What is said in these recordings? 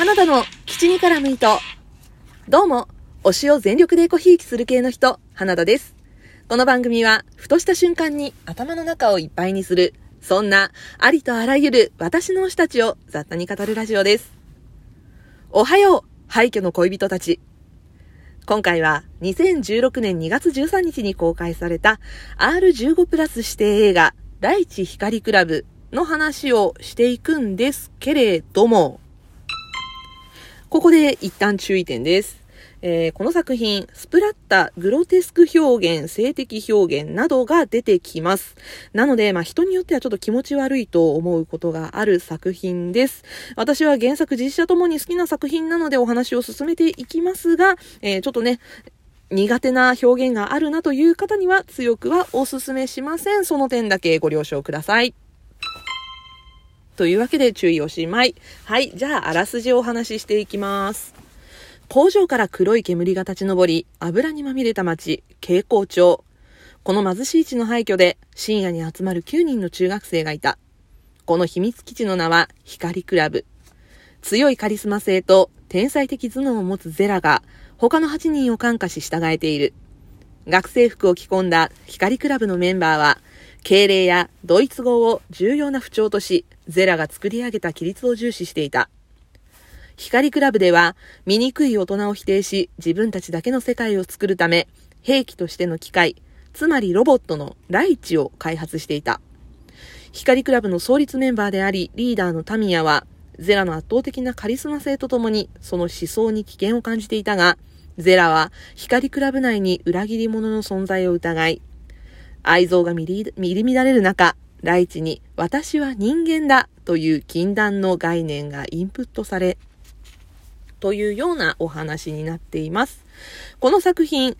花田の口に絡む糸。どうも、推しを全力でエコひいきする系の人、花田です。この番組は、ふとした瞬間に頭の中をいっぱいにする、そんな、ありとあらゆる私の推したちを雑多に語るラジオです。おはよう、廃墟の恋人たち。今回は2016年2月13日に公開された R15 プラス指定映画、大地光クラブの話をしていくんですけれども、ここで一旦注意点です。えー、この作品、スプラッタ、グロテスク表現、性的表現などが出てきます。なので、まあ、人によってはちょっと気持ち悪いと思うことがある作品です。私は原作、実写ともに好きな作品なのでお話を進めていきますが、えー、ちょっとね、苦手な表現があるなという方には強くはお勧めしません。その点だけご了承ください。というわけで注意おしまい。はい。じゃあ、あらすじをお話ししていきます。工場から黒い煙が立ち上り、油にまみれた町、蛍光町。この貧しい地の廃墟で深夜に集まる9人の中学生がいた。この秘密基地の名は光クラブ。強いカリスマ性と天才的頭脳を持つゼラが他の8人を感化し従えている。学生服を着込んだ光クラブのメンバーは敬礼やドイツ語を重要な不調とし、ゼラが作り上げた規律を重視していた。光クラブでは、醜い大人を否定し、自分たちだけの世界を作るため、兵器としての機械、つまりロボットのライチを開発していた。光クラブの創立メンバーであり、リーダーのタミヤは、ゼラの圧倒的なカリスマ性とともに、その思想に危険を感じていたが、ゼラは光クラブ内に裏切り者の存在を疑い、愛憎が入り乱れる中、大地に私は人間だという禁断の概念がインプットされ、というようなお話になっています。この作品、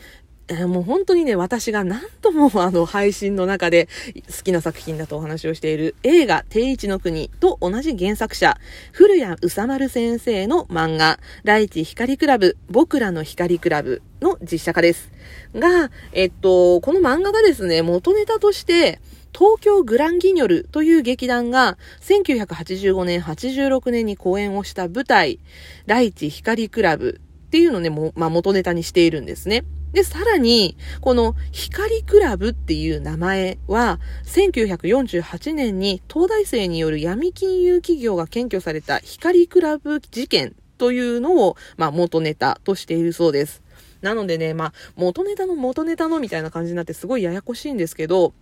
もう本当にね、私が何度もあの配信の中で好きな作品だとお話をしている映画定一の国と同じ原作者、古谷宇佐丸先生の漫画、ライチ光クラブ、僕らの光クラブの実写化です。が、えっと、この漫画がですね、元ネタとして、東京グランギニョルという劇団が1985年、86年に公演をした舞台、ライチ光クラブっていうのをね、もまあ、元ネタにしているんですね。で、さらに、この光クラブっていう名前は、1948年に東大生による闇金融企業が検挙された光クラブ事件というのを、まあ、元ネタとしているそうです。なのでね、まあ、元ネタの元ネタのみたいな感じになってすごいややこしいんですけど、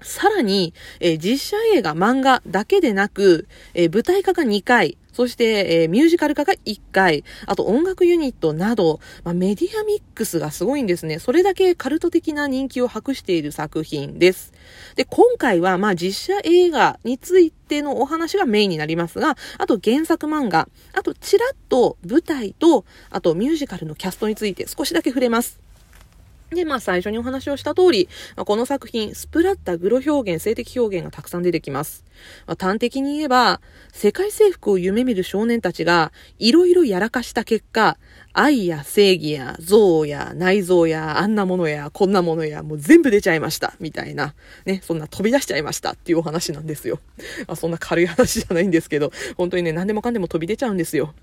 さらに、えー、実写映画、漫画だけでなく、えー、舞台化が2回、そして、えー、ミュージカル化が1回、あと音楽ユニットなど、まあ、メディアミックスがすごいんですね。それだけカルト的な人気を博している作品です。で、今回は、まあ、実写映画についてのお話がメインになりますが、あと原作漫画、あとちらっと舞台と、あとミュージカルのキャストについて少しだけ触れます。で、まあ最初にお話をした通り、この作品、スプラッタ、グロ表現、性的表現がたくさん出てきます。ま、端的に言えば、世界征服を夢見る少年たちが、いろいろやらかした結果、愛や正義や憎悪や内臓やあんなものやこんなものやもう全部出ちゃいました。みたいな。ね、そんな飛び出しちゃいましたっていうお話なんですよ。まあ、そんな軽い話じゃないんですけど、本当にね、何でもかんでも飛び出ちゃうんですよ。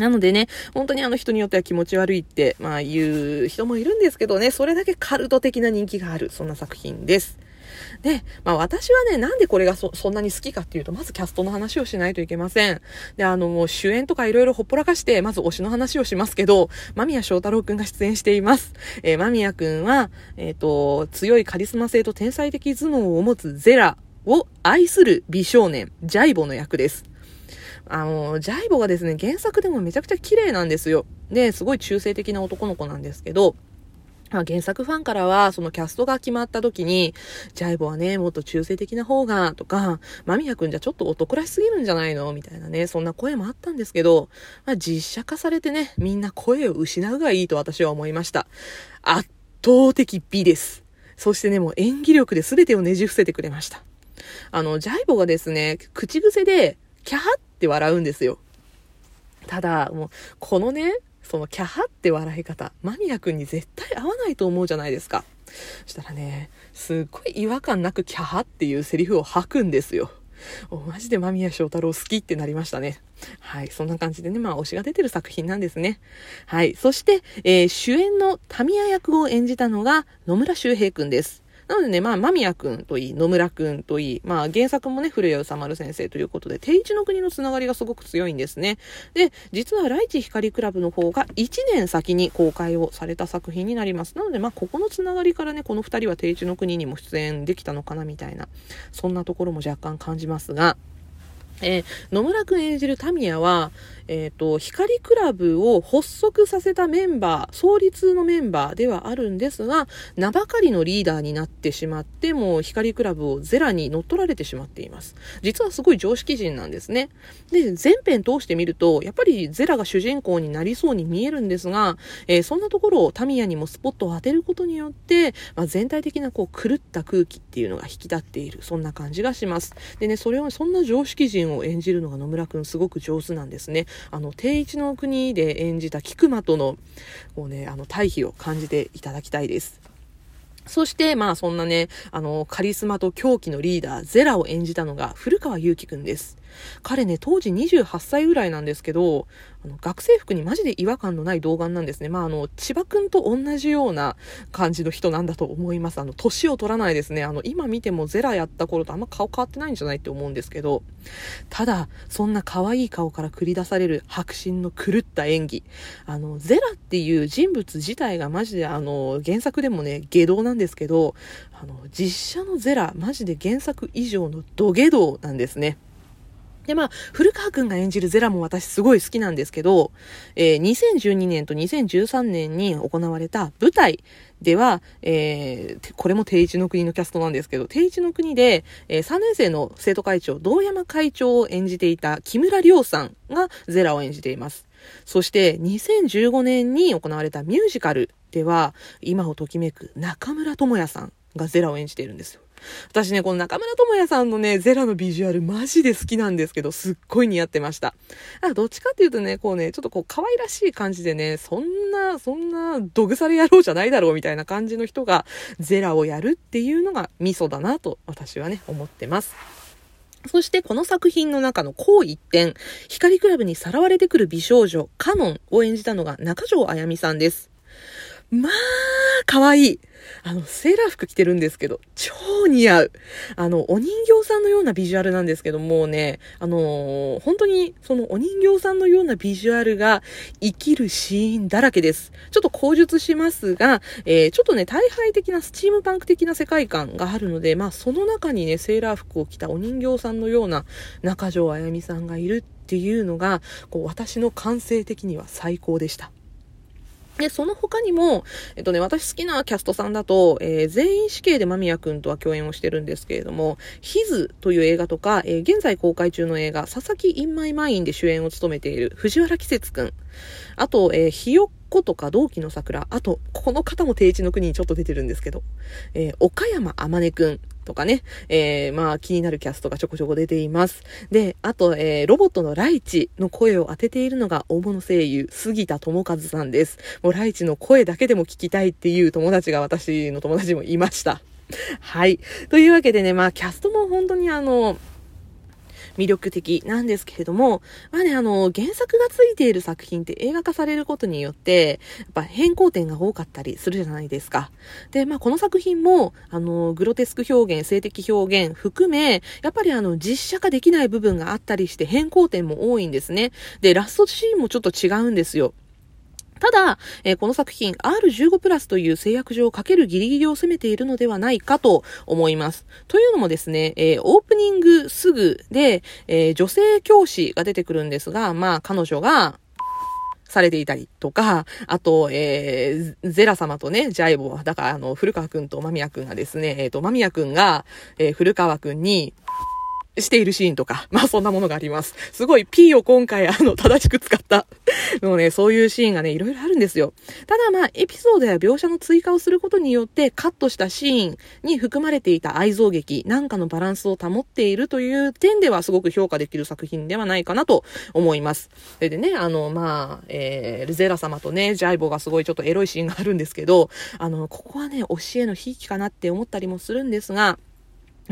なのでね、本当にあの人によっては気持ち悪いって、まあ言う人もいるんですけどね、それだけカルト的な人気がある、そんな作品です。で、まあ私はね、なんでこれがそ、んなに好きかっていうと、まずキャストの話をしないといけません。で、あの、もう主演とかいろいろほっぽらかして、まず推しの話をしますけど、間宮祥太郎くんが出演しています。えー、間宮くんは、えっ、ー、と、強いカリスマ性と天才的頭脳を持つゼラを愛する美少年、ジャイボの役です。あの、ジャイボがですね、原作でもめちゃくちゃ綺麗なんですよ。で、すごい中性的な男の子なんですけど、まあ、原作ファンからは、そのキャストが決まった時に、ジャイボはね、もっと中性的な方が、とか、マミヤくんじゃちょっと男らしすぎるんじゃないのみたいなね、そんな声もあったんですけど、まあ、実写化されてね、みんな声を失うがいいと私は思いました。圧倒的美です。そしてね、もう演技力で全てをねじ伏せてくれました。あの、ジャイボがですね、口癖で、キャハって笑うんですよ。ただ、もう、このね、そのキャハって笑い方、マニア君に絶対合わないと思うじゃないですか。そしたらね、すっごい違和感なくキャハっていうセリフを吐くんですよ。マジで間宮祥太郎好きってなりましたね。はい。そんな感じでね、まあ推しが出てる作品なんですね。はい。そして、えー、主演のタミヤ役を演じたのが野村周平くんです。なのでね、まあ、間宮くんといい、野村くんといい、まあ、原作もね、古谷宇佐丸先生ということで、定一の国のつながりがすごく強いんですね。で、実は、ライチ光クラブの方が1年先に公開をされた作品になります。なので、まあ、ここのつながりからね、この2人は定一の国にも出演できたのかな、みたいな、そんなところも若干感じますが、えー、野村くん演じるタミヤは、えっ、ー、と、光クラブを発足させたメンバー、創立のメンバーではあるんですが、名ばかりのリーダーになってしまって、もう光クラブをゼラに乗っ取られてしまっています。実はすごい常識人なんですね。で、全編通してみると、やっぱりゼラが主人公になりそうに見えるんですが、えー、そんなところをタミヤにもスポットを当てることによって、まあ、全体的なこう狂った空気っていうのが引き立っている、そんな感じがします。でね、それを、そんな常識人を演じるのが野村くんすごく上手なんですね。あの、定一の国で演じた菊間との、こうね、あの、対比を感じていただきたいです。そして、まあそんなね、あの、カリスマと狂気のリーダー、ゼラを演じたのが古川祐樹くんです。彼ね、当時28歳ぐらいなんですけど、あの学生服にマジで違和感のない童顔なんですね。まあ、あの、千葉くんと同じような感じの人なんだと思います。あの、年を取らないですね。あの、今見てもゼラやった頃とあんま顔変わってないんじゃないって思うんですけど、ただ、そんな可愛い顔から繰り出される迫真の狂った演技。あの、ゼラっていう人物自体がマジであの、原作でもね、下道なんですけど、あの、実写のゼラ、マジで原作以上の土下道なんですね。で、まあ、古川くんが演じるゼラも私すごい好きなんですけど、えー、2012年と2013年に行われた舞台では、えー、これも定一の国のキャストなんですけど、定一の国で、えー、3年生の生徒会長、道山会長を演じていた木村亮さんがゼラを演じています。そして、2015年に行われたミュージカルでは、今をときめく中村智也さんがゼラを演じているんですよ。私ね、この中村智也さんのね、ゼラのビジュアルマジで好きなんですけど、すっごい似合ってました。あどっちかっていうとね、こうね、ちょっとこう可愛らしい感じでね、そんな、そんな、どぐされ野郎じゃないだろうみたいな感じの人が、ゼラをやるっていうのがミソだなと、私はね、思ってます。そしてこの作品の中のこう一点、光クラブにさらわれてくる美少女、カノンを演じたのが中条あやみさんです。まあ、可愛いい。あの、セーラー服着てるんですけど、超似合う。あの、お人形さんのようなビジュアルなんですけどもうね、あのー、本当にそのお人形さんのようなビジュアルが生きるシーンだらけです。ちょっと口述しますが、えー、ちょっとね、大敗的なスチームパンク的な世界観があるので、まあ、その中にね、セーラー服を着たお人形さんのような中条あやみさんがいるっていうのが、こう、私の感性的には最高でした。で、その他にも、えっとね、私好きなキャストさんだと、えー、全員死刑で間宮くんとは共演をしてるんですけれども、ヒズという映画とか、えー、現在公開中の映画、佐々木インマイマインで主演を務めている藤原季節くん。あと、えー、ひよっことか同期の桜。あと、この方も定一の国にちょっと出てるんですけど、えー、岡山天音くん。とかね、えー、まあ気になるキャストがちょこちょこ出ています。で、あと、えー、ロボットのライチの声を当てているのが大物声優、杉田智和さんです。もうライチの声だけでも聞きたいっていう友達が私の友達もいました。はい。というわけでね、まあキャストも本当にあの、魅力的なんですけれども、まあね、あの、原作がついている作品って映画化されることによって、やっぱ変更点が多かったりするじゃないですか。で、まあこの作品も、あの、グロテスク表現、性的表現含め、やっぱりあの、実写化できない部分があったりして変更点も多いんですね。で、ラストシーンもちょっと違うんですよ。ただ、えー、この作品 R15 プラスという制約上かけるギリギリを攻めているのではないかと思います。というのもですね、えー、オープニングすぐで、えー、女性教師が出てくるんですが、まあ彼女が、されていたりとか、あと、えー、ゼラ様とね、ジャイボ、だから、あの、古川くんと間宮くんがですね、えっ、ー、と、間宮くんが、えー、古川くんに、しているシーンとか、まあそんなものがあります。すごい P を今回あの正しく使ったのね、そういうシーンがね、いろいろあるんですよ。ただまあエピソードや描写の追加をすることによってカットしたシーンに含まれていた愛憎劇なんかのバランスを保っているという点ではすごく評価できる作品ではないかなと思います。それでね、あのまあ、えー、ルゼラ様とね、ジャイボがすごいちょっとエロいシーンがあるんですけど、あの、ここはね、教えのひいきかなって思ったりもするんですが、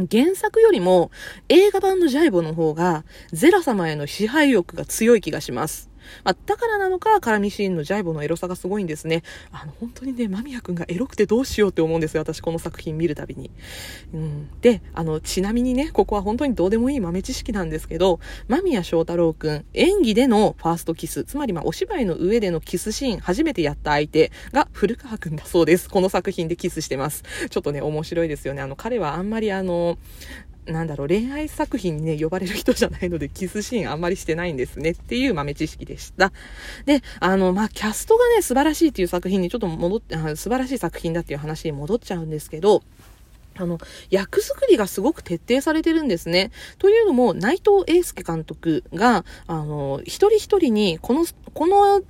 原作よりも映画版のジャイボの方がゼラ様への支配欲が強い気がします。まあ、だからなのか、カラミシーンのジャイボのエロさがすごいんですね。あの、本当にね、間宮くんがエロくてどうしようって思うんですよ、私この作品見るたびに。うん。で、あの、ちなみにね、ここは本当にどうでもいい豆知識なんですけど、間宮祥太郎くん、演技でのファーストキス、つまりまあ、お芝居の上でのキスシーン、初めてやった相手が古川くんだそうです。この作品でキスしてます。ちょっとね、面白いですよね。あの、彼はあんまりあの、なんだろう、恋愛作品にね、呼ばれる人じゃないので、キスシーンあんまりしてないんですねっていう豆知識でした。で、あの、まあ、キャストがね、素晴らしいっていう作品にちょっと戻って、素晴らしい作品だっていう話に戻っちゃうんですけど、あの、役作りがすごく徹底されてるんですね。というのも、内藤英介監督が、あの、一人一人に、この、この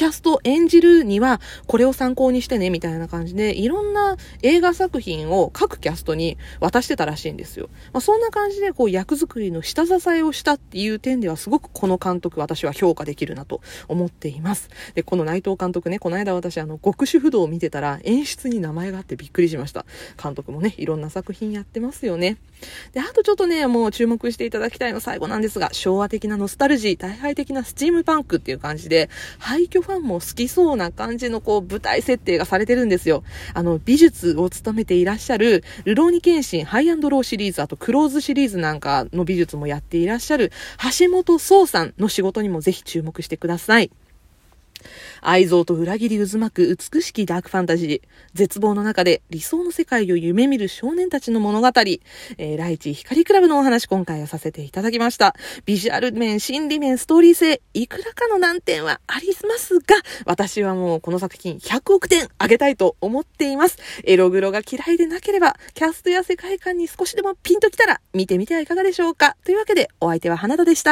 キャスト演じるには、これを参考にしてね、みたいな感じで、いろんな映画作品を各キャストに渡してたらしいんですよ。まあ、そんな感じで、こう、役作りの下支えをしたっていう点では、すごくこの監督、私は評価できるなと思っています。で、この内藤監督ね、この間私、あの、極主不動を見てたら、演出に名前があってびっくりしました。監督もね、いろんな作品やってますよね。で、あとちょっとね、もう注目していただきたいの最後なんですが、昭和的なノスタルジー、退廃的なスチームパンクっていう感じで、廃墟ファンも好きそうな感じのこう舞台設定がされてるんですよ。あの、美術を務めていらっしゃる、るろうに剣心 HiGH&LOW シリーズ、あとクローズシリーズなんかの美術もやっていらっしゃる橋本創さんの仕事にもぜひ注目してください。愛憎と裏切り渦巻く美しきダークファンタジー。絶望の中で理想の世界を夢見る少年たちの物語。えー、ライチ光クラブのお話今回はさせていただきました。ビジュアル面、心理面、ストーリー性、いくらかの難点はありますが、私はもうこの作品100億点あげたいと思っています。エログロが嫌いでなければ、キャストや世界観に少しでもピンときたら見てみてはいかがでしょうか。というわけで、お相手は花田でした。